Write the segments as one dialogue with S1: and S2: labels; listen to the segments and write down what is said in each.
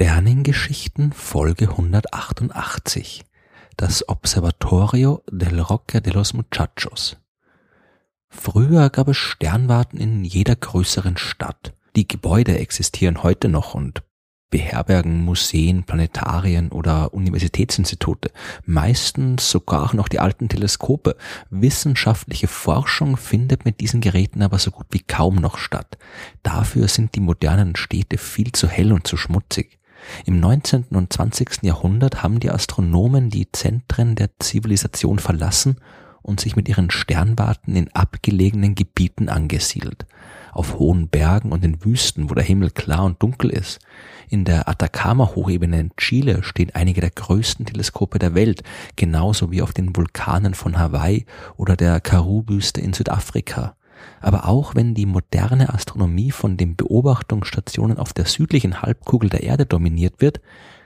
S1: Sternengeschichten Folge 188 Das Observatorio del Roque de los Muchachos Früher gab es Sternwarten in jeder größeren Stadt. Die Gebäude existieren heute noch und beherbergen Museen, Planetarien oder Universitätsinstitute, meistens sogar noch die alten Teleskope. Wissenschaftliche Forschung findet mit diesen Geräten aber so gut wie kaum noch statt. Dafür sind die modernen Städte viel zu hell und zu schmutzig. Im 19. und 20. Jahrhundert haben die Astronomen die Zentren der Zivilisation verlassen und sich mit ihren Sternwarten in abgelegenen Gebieten angesiedelt. Auf hohen Bergen und in Wüsten, wo der Himmel klar und dunkel ist. In der Atacama-Hochebene in Chile stehen einige der größten Teleskope der Welt, genauso wie auf den Vulkanen von Hawaii oder der Karoo-Wüste in Südafrika. Aber auch wenn die moderne Astronomie von den Beobachtungsstationen auf der südlichen Halbkugel der Erde dominiert wird,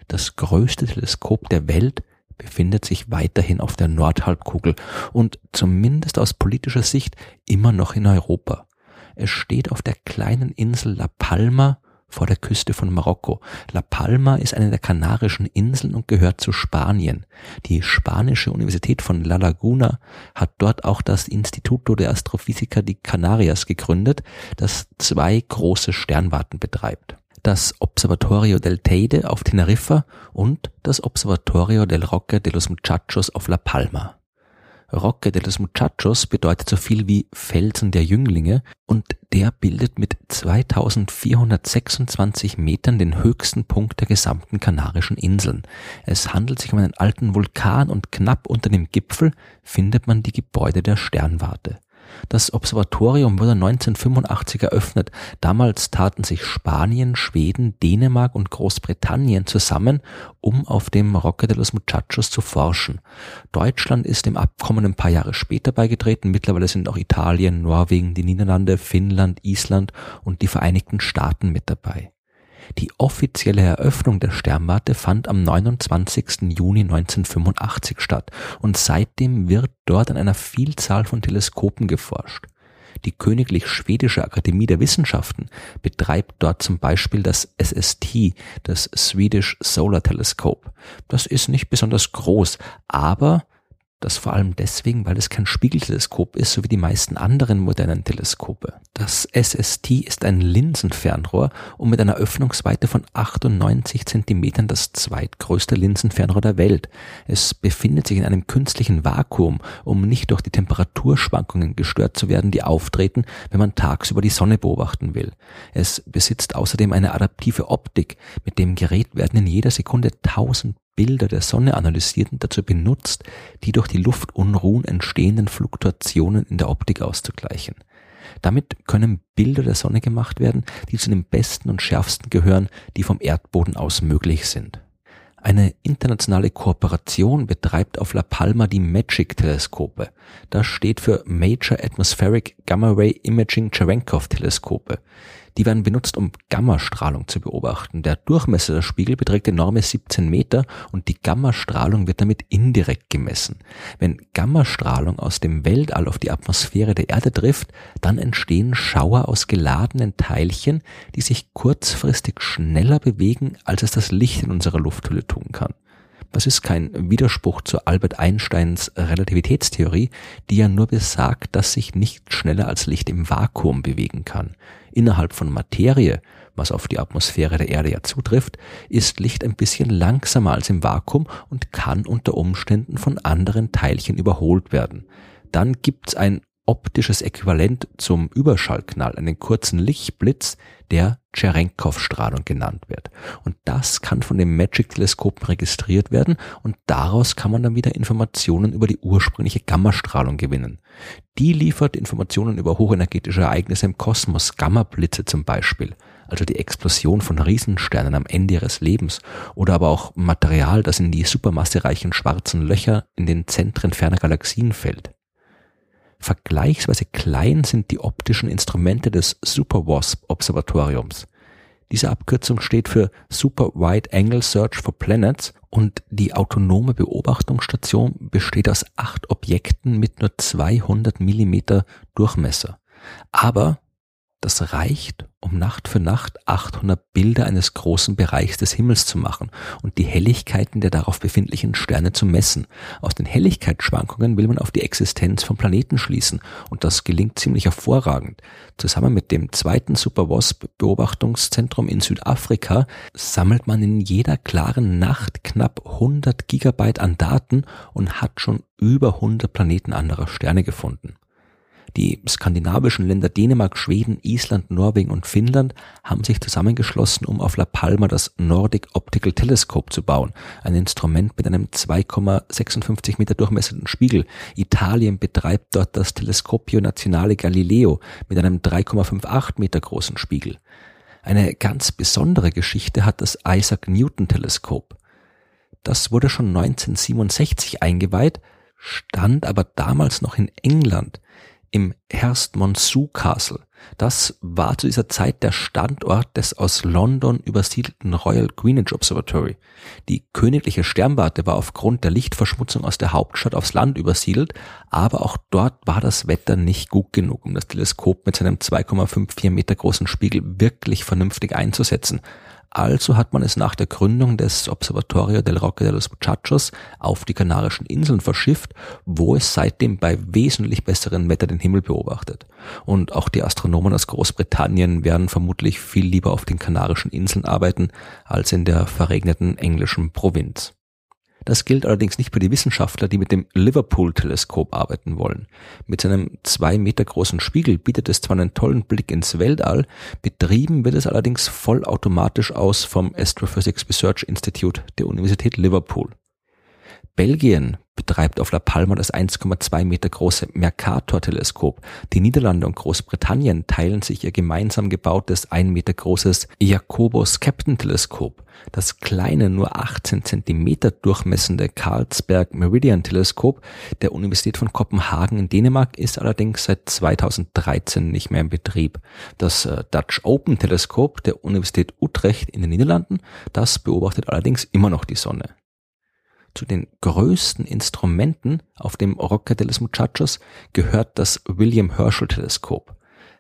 S1: das größte Teleskop der Welt befindet sich weiterhin auf der Nordhalbkugel und zumindest aus politischer Sicht immer noch in Europa. Es steht auf der kleinen Insel La Palma vor der Küste von Marokko. La Palma ist eine der Kanarischen Inseln und gehört zu Spanien. Die spanische Universität von La Laguna hat dort auch das Instituto de Astrofísica de Canarias gegründet, das zwei große Sternwarten betreibt. Das Observatorio del Teide auf Teneriffa und das Observatorio del Roque de los Muchachos auf La Palma. Roque de los Muchachos bedeutet so viel wie Felsen der Jünglinge und der bildet mit 2426 Metern den höchsten Punkt der gesamten Kanarischen Inseln. Es handelt sich um einen alten Vulkan und knapp unter dem Gipfel findet man die Gebäude der Sternwarte. Das Observatorium wurde 1985 eröffnet. Damals taten sich Spanien, Schweden, Dänemark und Großbritannien zusammen, um auf dem Roque de los Muchachos zu forschen. Deutschland ist dem Abkommen ein paar Jahre später beigetreten. Mittlerweile sind auch Italien, Norwegen, die Niederlande, Finnland, Island und die Vereinigten Staaten mit dabei. Die offizielle Eröffnung der Sternwarte fand am 29. Juni 1985 statt und seitdem wird dort an einer Vielzahl von Teleskopen geforscht. Die Königlich Schwedische Akademie der Wissenschaften betreibt dort zum Beispiel das SST, das Swedish Solar Telescope. Das ist nicht besonders groß, aber das vor allem deswegen, weil es kein Spiegelteleskop ist, so wie die meisten anderen modernen Teleskope. Das SST ist ein Linsenfernrohr und mit einer Öffnungsweite von 98 Zentimetern das zweitgrößte Linsenfernrohr der Welt. Es befindet sich in einem künstlichen Vakuum, um nicht durch die Temperaturschwankungen gestört zu werden, die auftreten, wenn man tagsüber die Sonne beobachten will. Es besitzt außerdem eine adaptive Optik. Mit dem Gerät werden in jeder Sekunde 1000 Bilder der Sonne analysiert und dazu benutzt, die durch die Luftunruhen entstehenden Fluktuationen in der Optik auszugleichen. Damit können Bilder der Sonne gemacht werden, die zu den besten und schärfsten gehören, die vom Erdboden aus möglich sind. Eine internationale Kooperation betreibt auf La Palma die MAGIC-Teleskope. Das steht für Major Atmospheric Gamma Ray Imaging Cherenkov Teleskope. Die werden benutzt, um Gammastrahlung zu beobachten. Der Durchmesser der Spiegel beträgt enorme 17 Meter und die Gammastrahlung wird damit indirekt gemessen. Wenn Gammastrahlung aus dem Weltall auf die Atmosphäre der Erde trifft, dann entstehen Schauer aus geladenen Teilchen, die sich kurzfristig schneller bewegen, als es das Licht in unserer Lufthülle tun kann. Das ist kein Widerspruch zu Albert Einsteins Relativitätstheorie, die ja nur besagt, dass sich nicht schneller als Licht im Vakuum bewegen kann. Innerhalb von Materie, was auf die Atmosphäre der Erde ja zutrifft, ist Licht ein bisschen langsamer als im Vakuum und kann unter Umständen von anderen Teilchen überholt werden. Dann gibt's ein optisches Äquivalent zum Überschallknall, einen kurzen Lichtblitz, der Cherenkov-Strahlung genannt wird. Und das kann von den Magic-Teleskopen registriert werden und daraus kann man dann wieder Informationen über die ursprüngliche Gammastrahlung gewinnen. Die liefert Informationen über hochenergetische Ereignisse im Kosmos, Gammablitze zum Beispiel, also die Explosion von Riesensternen am Ende ihres Lebens oder aber auch Material, das in die supermassereichen schwarzen Löcher in den Zentren ferner Galaxien fällt. Vergleichsweise klein sind die optischen Instrumente des Super WASP Observatoriums. Diese Abkürzung steht für Super Wide Angle Search for Planets und die autonome Beobachtungsstation besteht aus acht Objekten mit nur 200 Millimeter Durchmesser. Aber Das reicht, um Nacht für Nacht 800 Bilder eines großen Bereichs des Himmels zu machen und die Helligkeiten der darauf befindlichen Sterne zu messen. Aus den Helligkeitsschwankungen will man auf die Existenz von Planeten schließen und das gelingt ziemlich hervorragend. Zusammen mit dem zweiten Super-WASP-Beobachtungszentrum in Südafrika sammelt man in jeder klaren Nacht knapp 100 Gigabyte an Daten und hat schon über 100 Planeten anderer Sterne gefunden. Die skandinavischen Länder Dänemark, Schweden, Island, Norwegen und Finnland haben sich zusammengeschlossen, um auf La Palma das Nordic Optical Telescope zu bauen, ein Instrument mit einem 2,56 Meter durchmessenden Spiegel. Italien betreibt dort das Telescopio Nazionale Galileo mit einem 3,58 Meter großen Spiegel. Eine ganz besondere Geschichte hat das Isaac Newton Teleskop. Das wurde schon 1967 eingeweiht, stand aber damals noch in England im Herstmonceux Castle. Das war zu dieser Zeit der Standort des aus London übersiedelten Royal Greenwich Observatory. Die königliche Sternwarte war aufgrund der Lichtverschmutzung aus der Hauptstadt aufs Land übersiedelt, aber auch dort war das Wetter nicht gut genug, um das Teleskop mit seinem 2,54 Meter großen Spiegel wirklich vernünftig einzusetzen. Also hat man es nach der Gründung des Observatorio del Roque de los Muchachos auf die Kanarischen Inseln verschifft, wo es seitdem bei wesentlich besseren Wetter den Himmel beobachtet. Und auch die Astronomen aus Großbritannien werden vermutlich viel lieber auf den Kanarischen Inseln arbeiten als in der verregneten englischen Provinz. Das gilt allerdings nicht für die Wissenschaftler, die mit dem Liverpool-Teleskop arbeiten wollen. Mit seinem zwei Meter großen Spiegel bietet es zwar einen tollen Blick ins Weltall, betrieben wird es allerdings vollautomatisch aus vom Astrophysics Research Institute der Universität Liverpool. Belgien betreibt auf La Palma das 1,2 Meter große Mercator-Teleskop. Die Niederlande und Großbritannien teilen sich ihr gemeinsam gebautes 1 Meter großes Jacobus Captain Teleskop. Das kleine, nur 18 Zentimeter durchmessende Carlsberg Meridian Teleskop der Universität von Kopenhagen in Dänemark ist allerdings seit 2013 nicht mehr in Betrieb. Das äh, Dutch Open Teleskop der Universität Utrecht in den Niederlanden, das beobachtet allerdings immer noch die Sonne. Zu den größten Instrumenten auf dem Rocca de los Muchachos gehört das William Herschel Teleskop.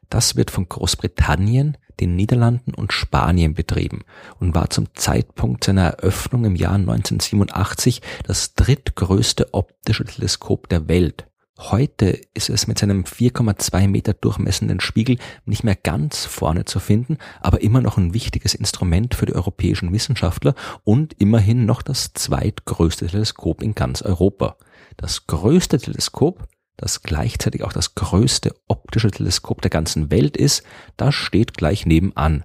S1: Das wird von Großbritannien, den Niederlanden und Spanien betrieben und war zum Zeitpunkt seiner Eröffnung im Jahr 1987 das drittgrößte optische Teleskop der Welt. Heute ist es mit seinem 4,2 Meter durchmessenden Spiegel nicht mehr ganz vorne zu finden, aber immer noch ein wichtiges Instrument für die europäischen Wissenschaftler und immerhin noch das zweitgrößte Teleskop in ganz Europa. Das größte Teleskop, das gleichzeitig auch das größte optische Teleskop der ganzen Welt ist, das steht gleich nebenan.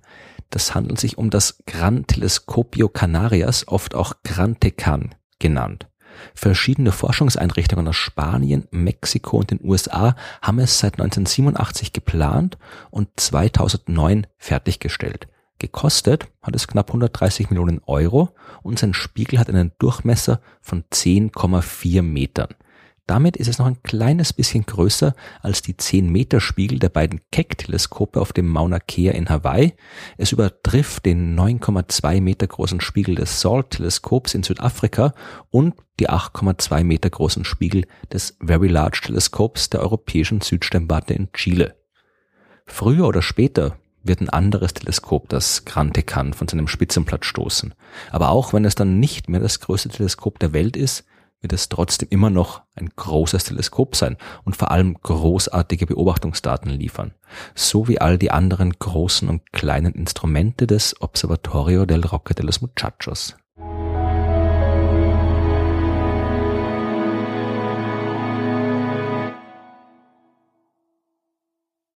S1: Das handelt sich um das Gran Telescopio Canarias, oft auch Gran Tecan genannt. Verschiedene Forschungseinrichtungen aus Spanien, Mexiko und den USA haben es seit 1987 geplant und 2009 fertiggestellt. Gekostet hat es knapp 130 Millionen Euro und sein Spiegel hat einen Durchmesser von 10,4 Metern. Damit ist es noch ein kleines bisschen größer als die 10 Meter Spiegel der beiden Keck-Teleskope auf dem Mauna Kea in Hawaii. Es übertrifft den 9,2 Meter großen Spiegel des SALT-Teleskops in Südafrika und die 8,2 Meter großen Spiegel des Very Large Teleskops der europäischen Südsternwarte in Chile. Früher oder später wird ein anderes Teleskop, das Gran Tecan, von seinem Spitzenplatz stoßen. Aber auch wenn es dann nicht mehr das größte Teleskop der Welt ist, wird es trotzdem immer noch ein großes Teleskop sein und vor allem großartige Beobachtungsdaten liefern, so wie all die anderen großen und kleinen Instrumente des Observatorio del Roque de los Muchachos.